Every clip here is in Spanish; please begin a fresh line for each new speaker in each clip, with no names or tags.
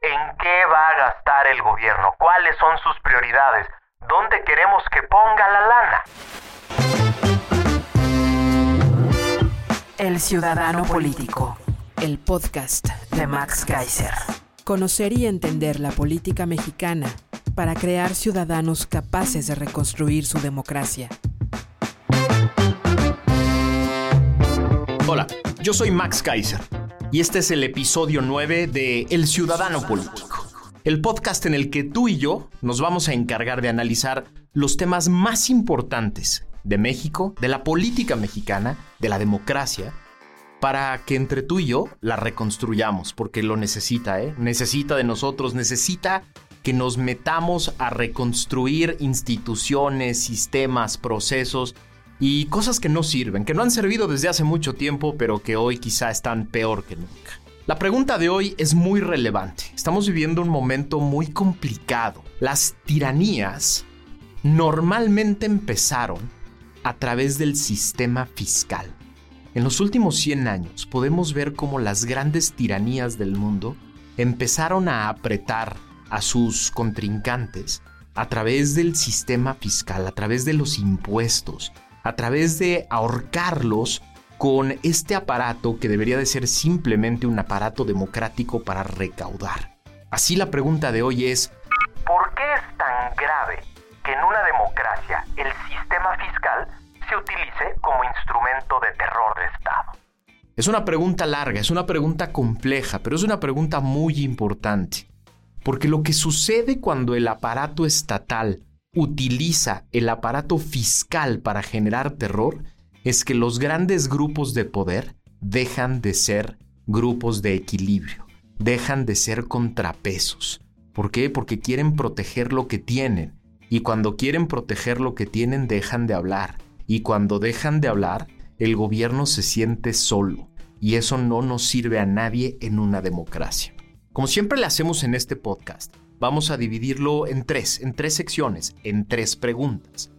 en qué va a gastar el gobierno, cuáles son sus prioridades, dónde queremos que ponga la
lana. El Ciudadano Político, el podcast de Max Kaiser. Conocer y entender la política mexicana para crear ciudadanos capaces de reconstruir su democracia.
Hola, yo soy Max Kaiser y este es el episodio 9 de El Ciudadano Político, el podcast en el que tú y yo nos vamos a encargar de analizar los temas más importantes de México, de la política mexicana, de la democracia, para que entre tú y yo la reconstruyamos, porque lo necesita, ¿eh? Necesita de nosotros, necesita que nos metamos a reconstruir instituciones, sistemas, procesos y cosas que no sirven, que no han servido desde hace mucho tiempo, pero que hoy quizá están peor que nunca. La pregunta de hoy es muy relevante. Estamos viviendo un momento muy complicado. Las tiranías normalmente empezaron a través del sistema fiscal. En los últimos 100 años podemos ver cómo las grandes tiranías del mundo empezaron a apretar a sus contrincantes a través del sistema fiscal, a través de los impuestos, a través de ahorcarlos con este aparato que debería de ser simplemente un aparato democrático para recaudar. Así la pregunta de hoy es,
¿por qué es tan grave que en una democracia el sistema fiscal se utilice como instrumento de terror de Estado?
Es una pregunta larga, es una pregunta compleja, pero es una pregunta muy importante. Porque lo que sucede cuando el aparato estatal utiliza el aparato fiscal para generar terror es que los grandes grupos de poder dejan de ser grupos de equilibrio, dejan de ser contrapesos. ¿Por qué? Porque quieren proteger lo que tienen. Y cuando quieren proteger lo que tienen, dejan de hablar. Y cuando dejan de hablar, el gobierno se siente solo. Y eso no nos sirve a nadie en una democracia. Como siempre le hacemos en este podcast, vamos a dividirlo en tres, en tres secciones, en tres preguntas.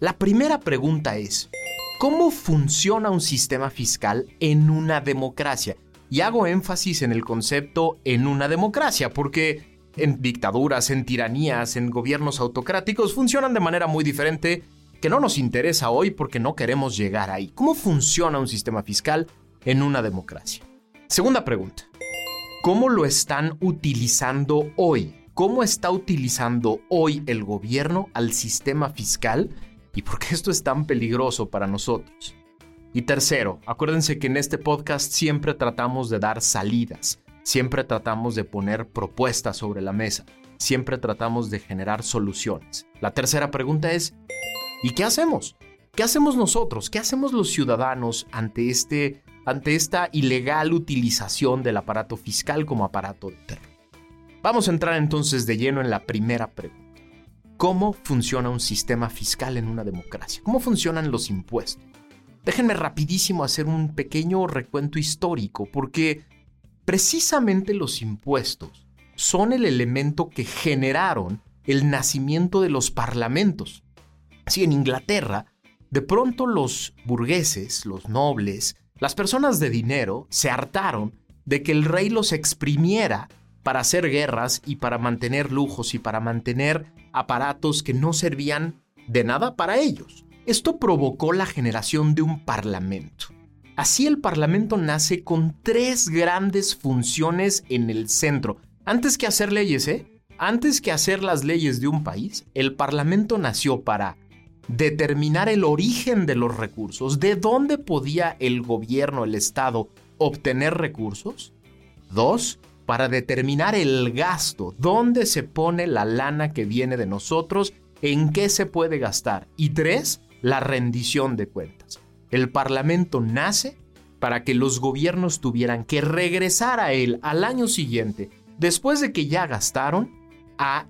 La primera pregunta es, ¿cómo funciona un sistema fiscal en una democracia? Y hago énfasis en el concepto en una democracia, porque en dictaduras, en tiranías, en gobiernos autocráticos funcionan de manera muy diferente que no nos interesa hoy porque no queremos llegar ahí. ¿Cómo funciona un sistema fiscal en una democracia? Segunda pregunta. ¿Cómo lo están utilizando hoy? ¿Cómo está utilizando hoy el gobierno al sistema fiscal? ¿Y por qué esto es tan peligroso para nosotros? Y tercero, acuérdense que en este podcast siempre tratamos de dar salidas, siempre tratamos de poner propuestas sobre la mesa, siempre tratamos de generar soluciones. La tercera pregunta es, ¿y qué hacemos? ¿Qué hacemos nosotros? ¿Qué hacemos los ciudadanos ante este ante esta ilegal utilización del aparato fiscal como aparato de terror. Vamos a entrar entonces de lleno en la primera pregunta. ¿Cómo funciona un sistema fiscal en una democracia? ¿Cómo funcionan los impuestos? Déjenme rapidísimo hacer un pequeño recuento histórico porque precisamente los impuestos son el elemento que generaron el nacimiento de los parlamentos. Si en Inglaterra, de pronto los burgueses, los nobles, las personas de dinero se hartaron de que el rey los exprimiera para hacer guerras y para mantener lujos y para mantener aparatos que no servían de nada para ellos. Esto provocó la generación de un parlamento. Así el parlamento nace con tres grandes funciones en el centro. Antes que hacer leyes, ¿eh? Antes que hacer las leyes de un país, el parlamento nació para determinar el origen de los recursos, de dónde podía el gobierno, el Estado, obtener recursos. Dos, para determinar el gasto, dónde se pone la lana que viene de nosotros, en qué se puede gastar. Y tres, la rendición de cuentas. El Parlamento nace para que los gobiernos tuvieran que regresar a él al año siguiente, después de que ya gastaron, a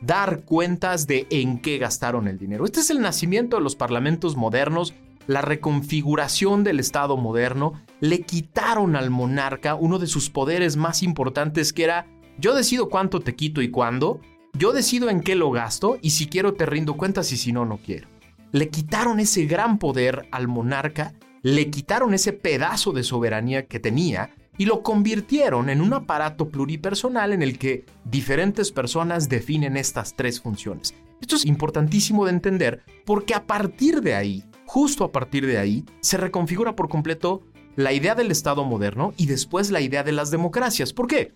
dar cuentas de en qué gastaron el dinero. Este es el nacimiento de los parlamentos modernos, la reconfiguración del Estado moderno. Le quitaron al monarca uno de sus poderes más importantes que era yo decido cuánto te quito y cuándo, yo decido en qué lo gasto y si quiero te rindo cuentas y si no, no quiero. Le quitaron ese gran poder al monarca, le quitaron ese pedazo de soberanía que tenía y lo convirtieron en un aparato pluripersonal en el que diferentes personas definen estas tres funciones. Esto es importantísimo de entender porque a partir de ahí, justo a partir de ahí, se reconfigura por completo la idea del Estado moderno y después la idea de las democracias. ¿Por qué?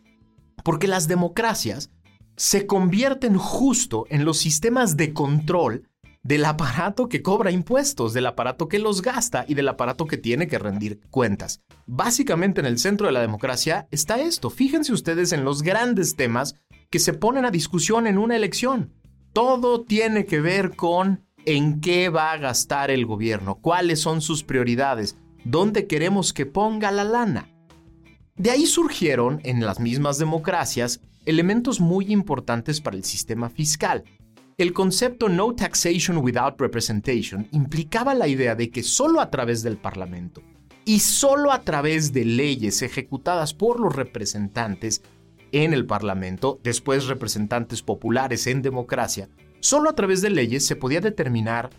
Porque las democracias se convierten justo en los sistemas de control del aparato que cobra impuestos, del aparato que los gasta y del aparato que tiene que rendir cuentas. Básicamente en el centro de la democracia está esto. Fíjense ustedes en los grandes temas que se ponen a discusión en una elección. Todo tiene que ver con en qué va a gastar el gobierno, cuáles son sus prioridades, dónde queremos que ponga la lana. De ahí surgieron, en las mismas democracias, elementos muy importantes para el sistema fiscal. El concepto No Taxation Without Representation implicaba la idea de que solo a través del Parlamento y solo a través de leyes ejecutadas por los representantes en el Parlamento, después representantes populares en democracia, solo a través de leyes se podía determinar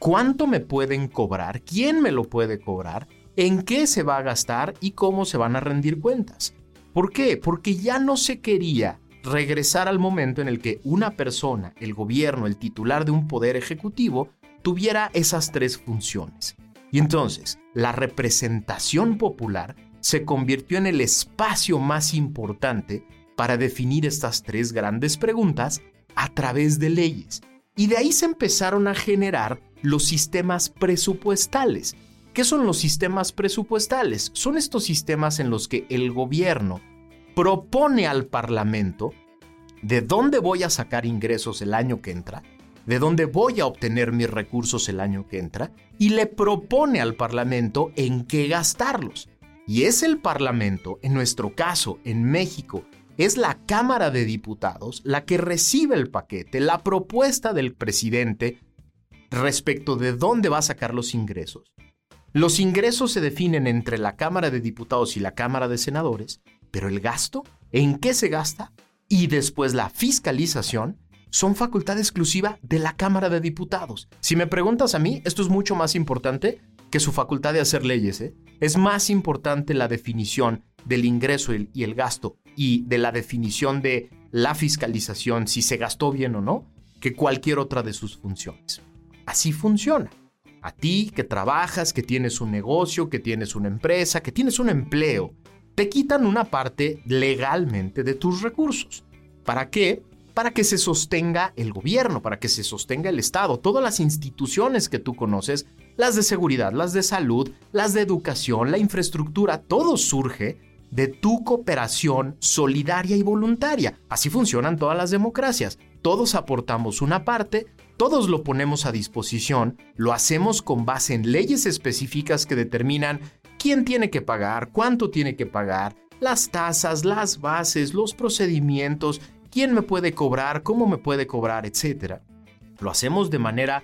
cuánto me pueden cobrar, quién me lo puede cobrar, en qué se va a gastar y cómo se van a rendir cuentas. ¿Por qué? Porque ya no se quería regresar al momento en el que una persona, el gobierno, el titular de un poder ejecutivo, tuviera esas tres funciones. Y entonces, la representación popular se convirtió en el espacio más importante para definir estas tres grandes preguntas a través de leyes. Y de ahí se empezaron a generar los sistemas presupuestales. ¿Qué son los sistemas presupuestales? Son estos sistemas en los que el gobierno propone al Parlamento de dónde voy a sacar ingresos el año que entra, de dónde voy a obtener mis recursos el año que entra, y le propone al Parlamento en qué gastarlos. Y es el Parlamento, en nuestro caso, en México, es la Cámara de Diputados la que recibe el paquete, la propuesta del presidente respecto de dónde va a sacar los ingresos. Los ingresos se definen entre la Cámara de Diputados y la Cámara de Senadores, pero el gasto, ¿en qué se gasta? Y después la fiscalización son facultad exclusiva de la Cámara de Diputados. Si me preguntas a mí, esto es mucho más importante que su facultad de hacer leyes. ¿eh? Es más importante la definición del ingreso y el gasto y de la definición de la fiscalización, si se gastó bien o no, que cualquier otra de sus funciones. Así funciona. A ti que trabajas, que tienes un negocio, que tienes una empresa, que tienes un empleo, te quitan una parte legalmente de tus recursos. ¿Para qué? Para que se sostenga el gobierno, para que se sostenga el Estado, todas las instituciones que tú conoces, las de seguridad, las de salud, las de educación, la infraestructura, todo surge de tu cooperación solidaria y voluntaria. Así funcionan todas las democracias. Todos aportamos una parte, todos lo ponemos a disposición, lo hacemos con base en leyes específicas que determinan quién tiene que pagar, cuánto tiene que pagar, las tasas, las bases, los procedimientos, quién me puede cobrar, cómo me puede cobrar, etc. Lo hacemos de manera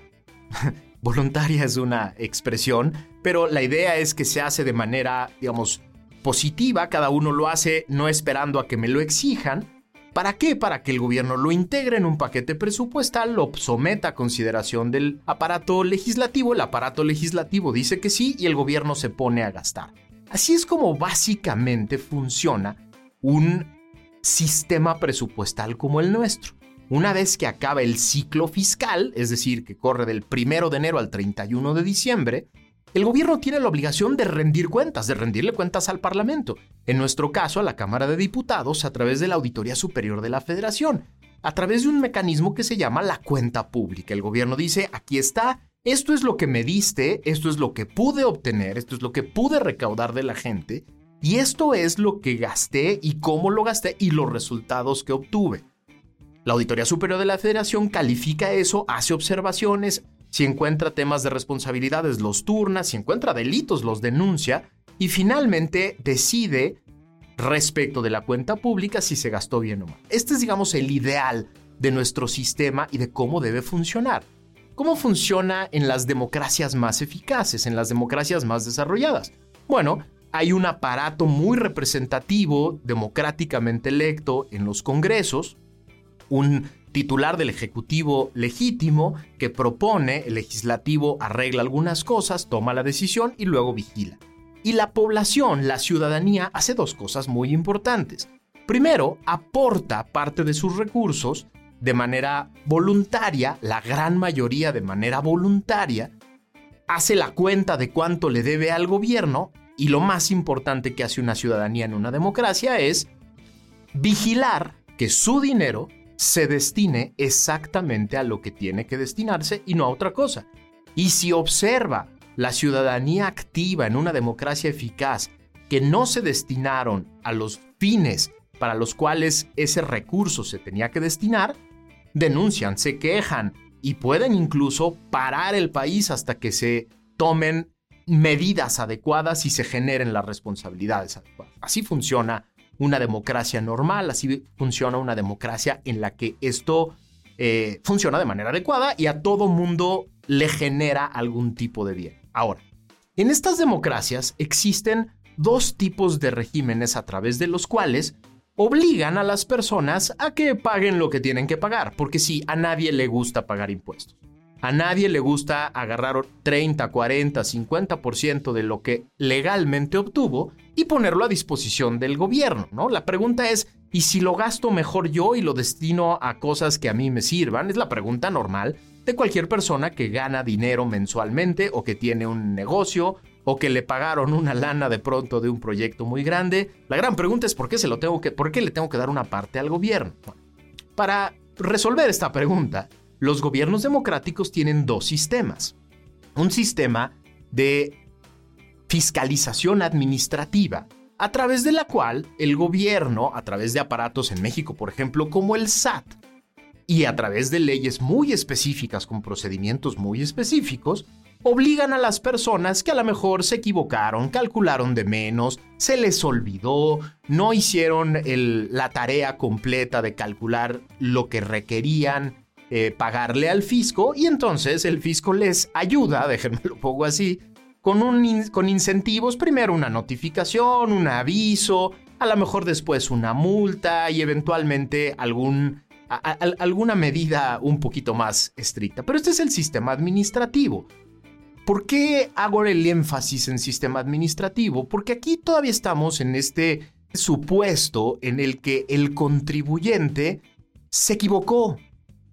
voluntaria es una expresión, pero la idea es que se hace de manera, digamos, positiva, cada uno lo hace no esperando a que me lo exijan. ¿Para qué? Para que el gobierno lo integre en un paquete presupuestal, lo someta a consideración del aparato legislativo, el aparato legislativo dice que sí y el gobierno se pone a gastar. Así es como básicamente funciona un sistema presupuestal como el nuestro. Una vez que acaba el ciclo fiscal, es decir, que corre del 1 de enero al 31 de diciembre, el gobierno tiene la obligación de rendir cuentas, de rendirle cuentas al Parlamento, en nuestro caso a la Cámara de Diputados a través de la Auditoría Superior de la Federación, a través de un mecanismo que se llama la cuenta pública. El gobierno dice, aquí está, esto es lo que me diste, esto es lo que pude obtener, esto es lo que pude recaudar de la gente, y esto es lo que gasté y cómo lo gasté y los resultados que obtuve. La Auditoría Superior de la Federación califica eso, hace observaciones, si encuentra temas de responsabilidades, los turna, si encuentra delitos, los denuncia, y finalmente decide respecto de la cuenta pública si se gastó bien o mal. Este es, digamos, el ideal de nuestro sistema y de cómo debe funcionar. ¿Cómo funciona en las democracias más eficaces, en las democracias más desarrolladas? Bueno, hay un aparato muy representativo, democráticamente electo en los congresos, un titular del Ejecutivo legítimo que propone, el legislativo arregla algunas cosas, toma la decisión y luego vigila. Y la población, la ciudadanía, hace dos cosas muy importantes. Primero, aporta parte de sus recursos de manera voluntaria, la gran mayoría de manera voluntaria, hace la cuenta de cuánto le debe al gobierno y lo más importante que hace una ciudadanía en una democracia es vigilar que su dinero se destine exactamente a lo que tiene que destinarse y no a otra cosa. Y si observa la ciudadanía activa en una democracia eficaz que no se destinaron a los fines para los cuales ese recurso se tenía que destinar, denuncian, se quejan y pueden incluso parar el país hasta que se tomen medidas adecuadas y se generen las responsabilidades adecuadas. Así funciona una democracia normal, así funciona una democracia en la que esto eh, funciona de manera adecuada y a todo mundo le genera algún tipo de bien. Ahora, en estas democracias existen dos tipos de regímenes a través de los cuales obligan a las personas a que paguen lo que tienen que pagar, porque sí, a nadie le gusta pagar impuestos. A nadie le gusta agarrar 30, 40, 50% de lo que legalmente obtuvo y ponerlo a disposición del gobierno, ¿no? La pregunta es, ¿y si lo gasto mejor yo y lo destino a cosas que a mí me sirvan? Es la pregunta normal de cualquier persona que gana dinero mensualmente o que tiene un negocio o que le pagaron una lana de pronto de un proyecto muy grande. La gran pregunta es por qué se lo tengo que por qué le tengo que dar una parte al gobierno. Para resolver esta pregunta, los gobiernos democráticos tienen dos sistemas. Un sistema de fiscalización administrativa, a través de la cual el gobierno, a través de aparatos en México, por ejemplo, como el SAT, y a través de leyes muy específicas con procedimientos muy específicos, obligan a las personas que a lo mejor se equivocaron, calcularon de menos, se les olvidó, no hicieron la tarea completa de calcular lo que requerían eh, pagarle al fisco y entonces el fisco les ayuda, déjenme lo pongo así, con, un, con incentivos, primero una notificación, un aviso, a lo mejor después una multa y eventualmente algún alguna medida un poquito más estricta. Pero este es el sistema administrativo. ¿Por qué hago el énfasis en sistema administrativo? Porque aquí todavía estamos en este supuesto en el que el contribuyente se equivocó,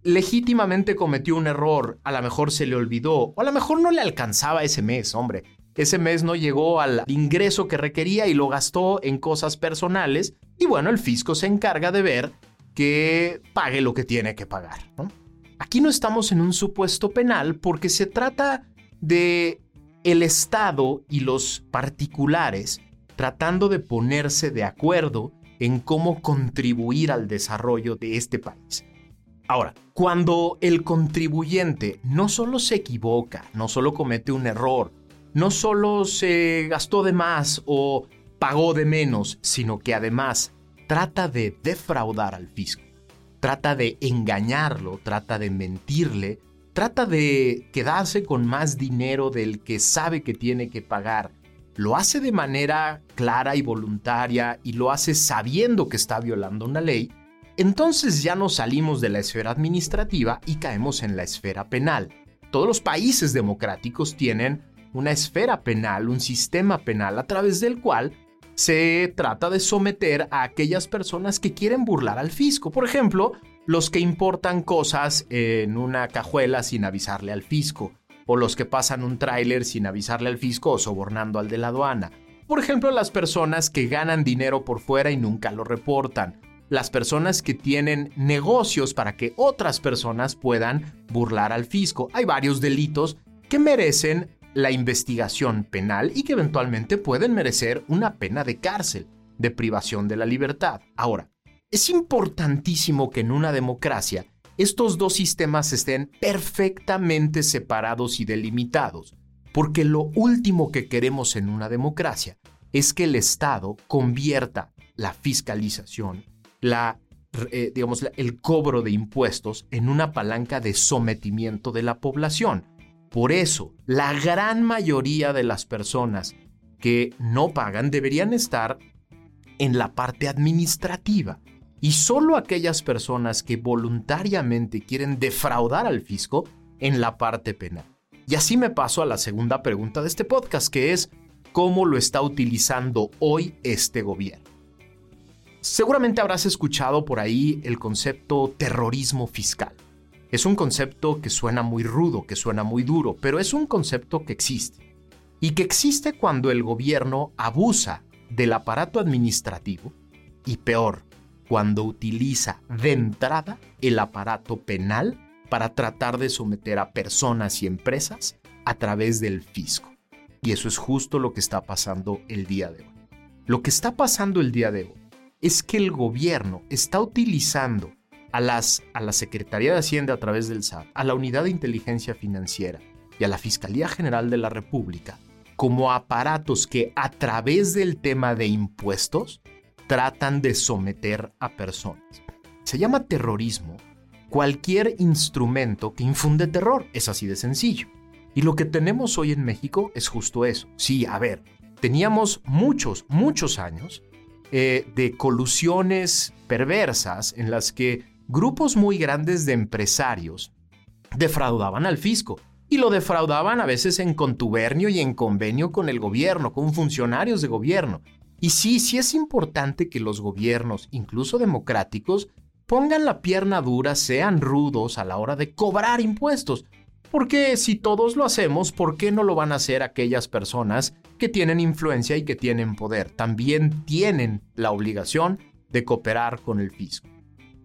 legítimamente cometió un error, a lo mejor se le olvidó, o a lo mejor no le alcanzaba ese mes, hombre. Ese mes no llegó al ingreso que requería y lo gastó en cosas personales, y bueno, el fisco se encarga de ver que pague lo que tiene que pagar. Aquí no estamos en un supuesto penal porque se trata de el Estado y los particulares tratando de ponerse de acuerdo en cómo contribuir al desarrollo de este país. Ahora, cuando el contribuyente no solo se equivoca, no solo comete un error, no solo se gastó de más o pagó de menos, sino que además trata de defraudar al fisco, trata de engañarlo, trata de mentirle, trata de quedarse con más dinero del que sabe que tiene que pagar. Lo hace de manera clara y voluntaria y lo hace sabiendo que está violando una ley, entonces ya nos salimos de la esfera administrativa y caemos en la esfera penal. Todos los países democráticos tienen una esfera penal, un sistema penal a través del cual se trata de someter a aquellas personas que quieren burlar al fisco. Por ejemplo, los que importan cosas en una cajuela sin avisarle al fisco, o los que pasan un tráiler sin avisarle al fisco o sobornando al de la aduana. Por ejemplo, las personas que ganan dinero por fuera y nunca lo reportan. Las personas que tienen negocios para que otras personas puedan burlar al fisco. Hay varios delitos que merecen la investigación penal y que eventualmente pueden merecer una pena de cárcel, de privación de la libertad. Ahora, es importantísimo que en una democracia estos dos sistemas estén perfectamente separados y delimitados, porque lo último que queremos en una democracia es que el Estado convierta la fiscalización, la, eh, digamos, el cobro de impuestos en una palanca de sometimiento de la población. Por eso, la gran mayoría de las personas que no pagan deberían estar en la parte administrativa. Y solo aquellas personas que voluntariamente quieren defraudar al fisco en la parte penal. Y así me paso a la segunda pregunta de este podcast, que es cómo lo está utilizando hoy este gobierno. Seguramente habrás escuchado por ahí el concepto terrorismo fiscal. Es un concepto que suena muy rudo, que suena muy duro, pero es un concepto que existe. Y que existe cuando el gobierno abusa del aparato administrativo y peor, cuando utiliza de entrada el aparato penal para tratar de someter a personas y empresas a través del fisco. Y eso es justo lo que está pasando el día de hoy. Lo que está pasando el día de hoy es que el gobierno está utilizando a, las, a la Secretaría de Hacienda a través del SAT, a la Unidad de Inteligencia Financiera y a la Fiscalía General de la República como aparatos que a través del tema de impuestos tratan de someter a personas. Se llama terrorismo cualquier instrumento que infunde terror, es así de sencillo. Y lo que tenemos hoy en México es justo eso. Sí, a ver, teníamos muchos, muchos años eh, de colusiones perversas en las que grupos muy grandes de empresarios defraudaban al fisco y lo defraudaban a veces en contubernio y en convenio con el gobierno, con funcionarios de gobierno. Y sí, sí es importante que los gobiernos, incluso democráticos, pongan la pierna dura, sean rudos a la hora de cobrar impuestos. Porque si todos lo hacemos, ¿por qué no lo van a hacer aquellas personas que tienen influencia y que tienen poder? También tienen la obligación de cooperar con el fisco.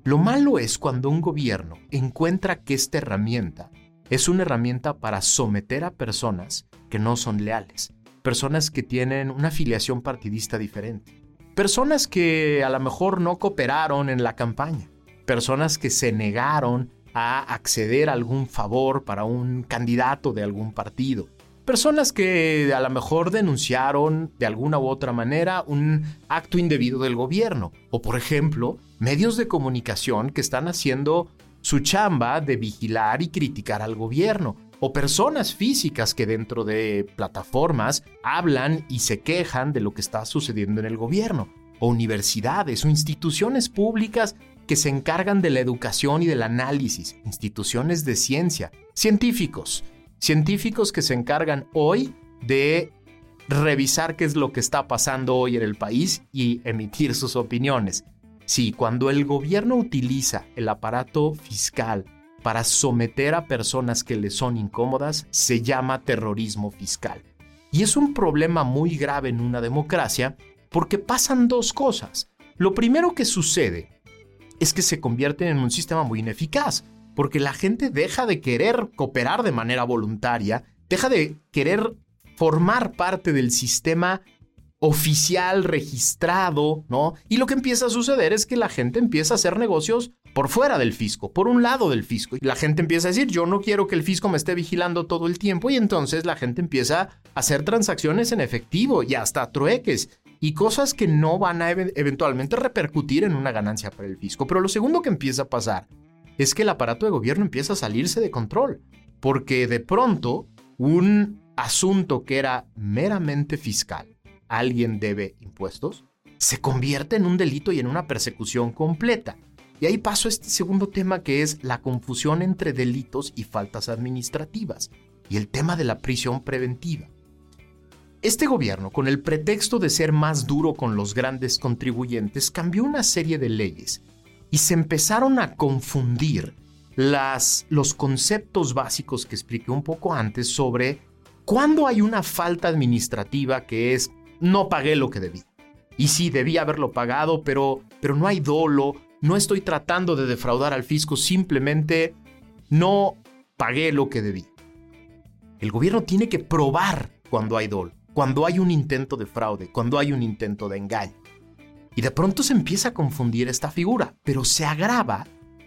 Lo malo es cuando un gobierno encuentra que esta herramienta es una herramienta para someter a personas que no son leales, personas que tienen una afiliación partidista diferente, personas que a lo mejor no cooperaron en la campaña, personas que se negaron a acceder a algún favor para un candidato de algún partido, personas que a lo mejor denunciaron de alguna u otra manera un acto indebido del gobierno, o por ejemplo, medios de comunicación que están haciendo su chamba de vigilar y criticar al gobierno, o personas físicas que dentro de plataformas hablan y se quejan de lo que está sucediendo en el gobierno, o universidades o instituciones públicas que se encargan de la educación y del análisis, instituciones de ciencia, científicos, científicos que se encargan hoy de revisar qué es lo que está pasando hoy en el país y emitir sus opiniones. Sí, cuando el gobierno utiliza el aparato fiscal para someter a personas que le son incómodas, se llama terrorismo fiscal. Y es un problema muy grave en una democracia porque pasan dos cosas. Lo primero que sucede es que se convierte en un sistema muy ineficaz, porque la gente deja de querer cooperar de manera voluntaria, deja de querer formar parte del sistema oficial, registrado, ¿no? Y lo que empieza a suceder es que la gente empieza a hacer negocios por fuera del fisco, por un lado del fisco. Y la gente empieza a decir, yo no quiero que el fisco me esté vigilando todo el tiempo. Y entonces la gente empieza a hacer transacciones en efectivo y hasta trueques y cosas que no van a eventualmente repercutir en una ganancia para el fisco. Pero lo segundo que empieza a pasar es que el aparato de gobierno empieza a salirse de control. Porque de pronto un asunto que era meramente fiscal alguien debe impuestos, se convierte en un delito y en una persecución completa. Y ahí paso este segundo tema que es la confusión entre delitos y faltas administrativas y el tema de la prisión preventiva. Este gobierno, con el pretexto de ser más duro con los grandes contribuyentes, cambió una serie de leyes y se empezaron a confundir los conceptos básicos que expliqué un poco antes sobre cuándo hay una falta administrativa que es no pagué lo que debí. Y sí, debí haberlo pagado, pero, pero no hay dolo, no estoy tratando de defraudar al fisco, simplemente no pagué lo que debí. El gobierno tiene que probar cuando hay dolo, cuando hay un intento de fraude, cuando hay un intento de engaño. Y de pronto se empieza a confundir esta figura, pero se agrava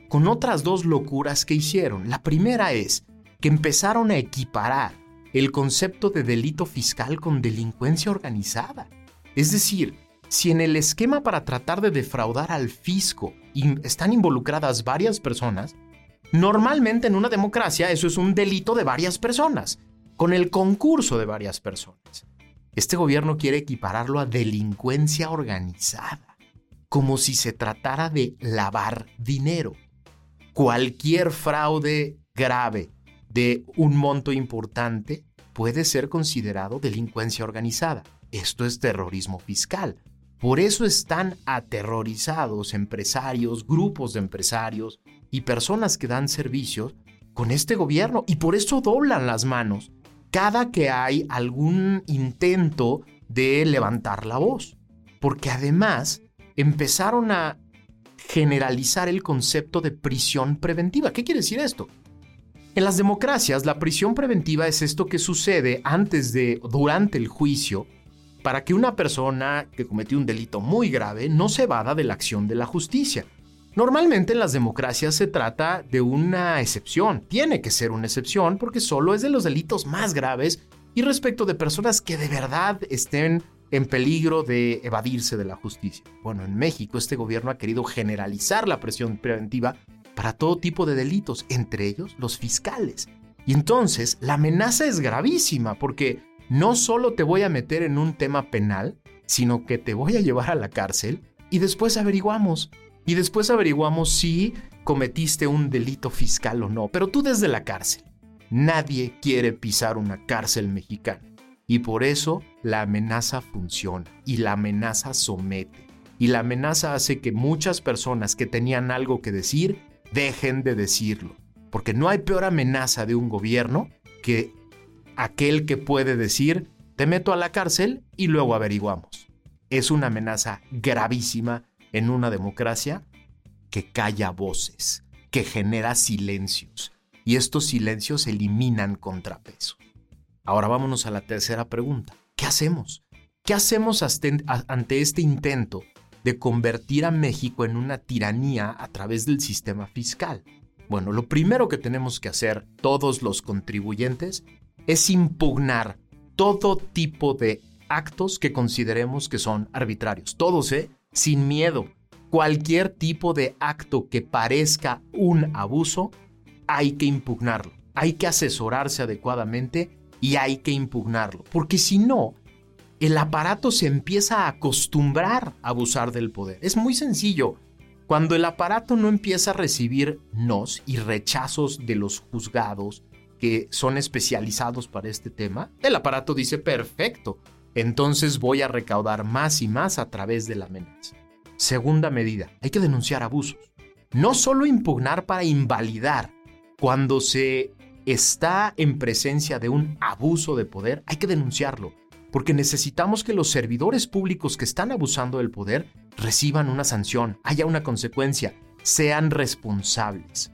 con otras dos locuras que hicieron. La primera es que empezaron a equiparar el concepto de delito fiscal con delincuencia organizada. Es decir, si en el esquema para tratar de defraudar al fisco están involucradas varias personas, normalmente en una democracia eso es un delito de varias personas, con el concurso de varias personas. Este gobierno quiere equipararlo a delincuencia organizada, como si se tratara de lavar dinero. Cualquier fraude grave de un monto importante puede ser considerado delincuencia organizada. Esto es terrorismo fiscal. Por eso están aterrorizados empresarios, grupos de empresarios y personas que dan servicios con este gobierno y por eso doblan las manos cada que hay algún intento de levantar la voz. Porque además empezaron a generalizar el concepto de prisión preventiva. ¿Qué quiere decir esto? En las democracias, la prisión preventiva es esto que sucede antes de, durante el juicio, para que una persona que cometió un delito muy grave no se vada de la acción de la justicia. Normalmente en las democracias se trata de una excepción, tiene que ser una excepción porque solo es de los delitos más graves y respecto de personas que de verdad estén en peligro de evadirse de la justicia. Bueno, en México este gobierno ha querido generalizar la prisión preventiva para todo tipo de delitos, entre ellos los fiscales. Y entonces la amenaza es gravísima porque no solo te voy a meter en un tema penal, sino que te voy a llevar a la cárcel y después averiguamos. Y después averiguamos si cometiste un delito fiscal o no, pero tú desde la cárcel. Nadie quiere pisar una cárcel mexicana. Y por eso la amenaza funciona y la amenaza somete. Y la amenaza hace que muchas personas que tenían algo que decir dejen de decirlo. Porque no hay peor amenaza de un gobierno que aquel que puede decir, te meto a la cárcel y luego averiguamos. Es una amenaza gravísima en una democracia que calla voces, que genera silencios. Y estos silencios eliminan contrapeso. Ahora vámonos a la tercera pregunta. ¿Qué hacemos? ¿Qué hacemos ante este intento de convertir a México en una tiranía a través del sistema fiscal? Bueno, lo primero que tenemos que hacer todos los contribuyentes es impugnar todo tipo de actos que consideremos que son arbitrarios. Todos, ¿eh? Sin miedo. Cualquier tipo de acto que parezca un abuso, hay que impugnarlo. Hay que asesorarse adecuadamente y hay que impugnarlo. Porque si no, el aparato se empieza a acostumbrar a abusar del poder. Es muy sencillo. Cuando el aparato no empieza a recibir nos y rechazos de los juzgados que son especializados para este tema, el aparato dice, perfecto, entonces voy a recaudar más y más a través de la amenaza. Segunda medida, hay que denunciar abusos. No solo impugnar para invalidar. Cuando se está en presencia de un abuso de poder, hay que denunciarlo porque necesitamos que los servidores públicos que están abusando del poder reciban una sanción, haya una consecuencia, sean responsables.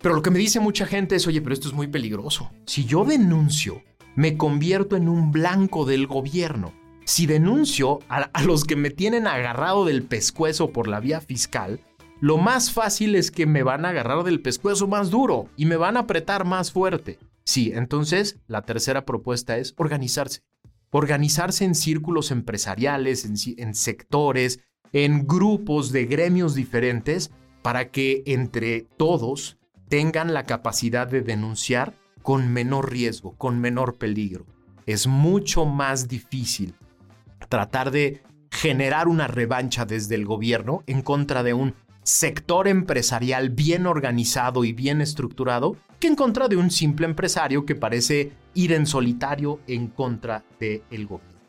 Pero lo que me dice mucha gente es, oye, pero esto es muy peligroso. Si yo denuncio, me convierto en un blanco del gobierno. Si denuncio a, los que me tienen agarrado del pescuezo por la vía fiscal, lo más fácil es que me van a agarrar del pescuezo más duro y me van a apretar más fuerte. Sí, entonces la tercera propuesta es organizarse organizarse en círculos empresariales, en, sectores, en grupos de gremios diferentes, para que entre todos tengan la capacidad de denunciar con menor riesgo, con menor peligro. Es mucho más difícil tratar de generar una revancha desde el gobierno en contra de un sector empresarial bien organizado y bien estructurado que en contra de un simple empresario que parece ir en solitario en contra del gobierno.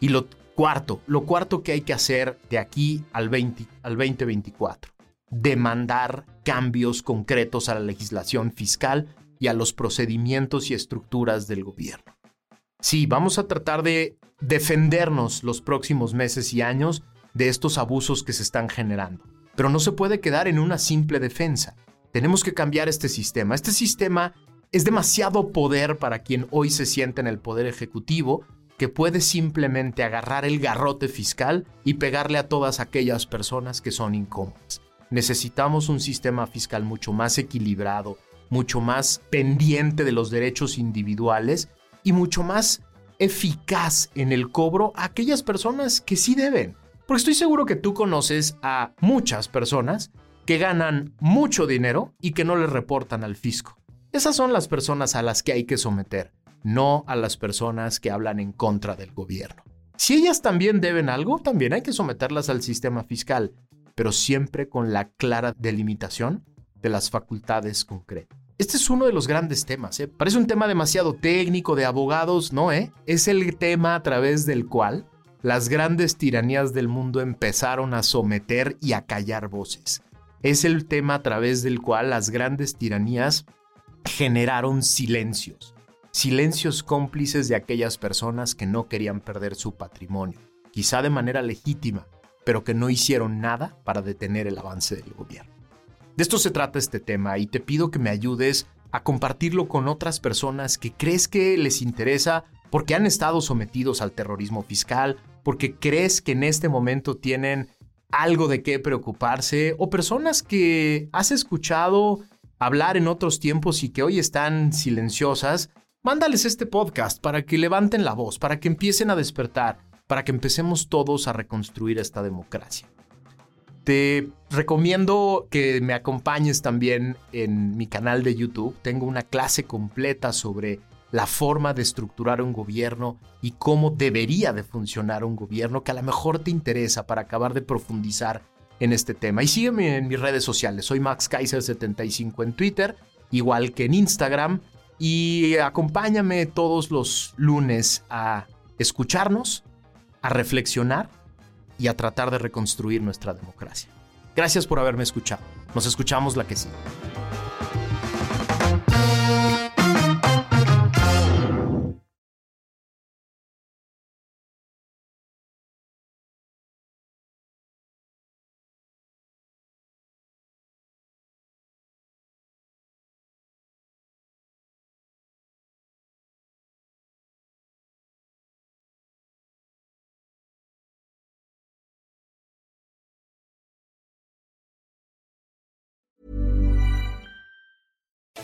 Y lo cuarto, lo cuarto que hay que hacer de aquí al, 20, al 2024, demandar cambios concretos a la legislación fiscal y a los procedimientos y estructuras del gobierno. Sí, vamos a tratar de defendernos los próximos meses y años de estos abusos que se están generando, pero no se puede quedar en una simple defensa. Tenemos que cambiar este sistema. Este sistema es demasiado poder para quien hoy se siente en el poder ejecutivo que puede simplemente agarrar el garrote fiscal y pegarle a todas aquellas personas que son incómodas. Necesitamos un sistema fiscal mucho más equilibrado, mucho más pendiente de los derechos individuales y mucho más eficaz en el cobro a aquellas personas que sí deben. Porque estoy seguro que tú conoces a muchas personas que ganan mucho dinero y que no les reportan al fisco. Esas son las personas a las que hay que someter, no a las personas que hablan en contra del gobierno. Si ellas también deben algo, también hay que someterlas al sistema fiscal, pero siempre con la clara delimitación de las facultades concretas. Este es uno de los grandes temas. ¿eh? Parece un tema demasiado técnico de abogados, ¿no? Eh? Es el tema a través del cual las grandes tiranías del mundo empezaron a someter y a callar voces. Es el tema a través del cual las grandes tiranías generaron silencios. Silencios cómplices de aquellas personas que no querían perder su patrimonio, quizá de manera legítima, pero que no hicieron nada para detener el avance del gobierno. De esto se trata este tema y te pido que me ayudes a compartirlo con otras personas que crees que les interesa porque han estado sometidos al terrorismo fiscal, porque crees que en este momento tienen algo de qué preocuparse, o personas que has escuchado hablar en otros tiempos y que hoy están silenciosas, mándales este podcast para que levanten la voz, para que empiecen a despertar, para que empecemos todos a reconstruir esta democracia. Te recomiendo que me acompañes también en mi canal de YouTube. Tengo una clase completa sobre la forma de estructurar un gobierno y cómo debería de funcionar un gobierno que a lo mejor te interesa para acabar de profundizar en este tema. Y sígueme en mis redes sociales. Soy Max Kaiser75 en Twitter, igual que en Instagram. Y acompáñame todos los lunes a escucharnos, a reflexionar y a tratar de reconstruir nuestra democracia. Gracias por haberme escuchado. Nos escuchamos la que sigue.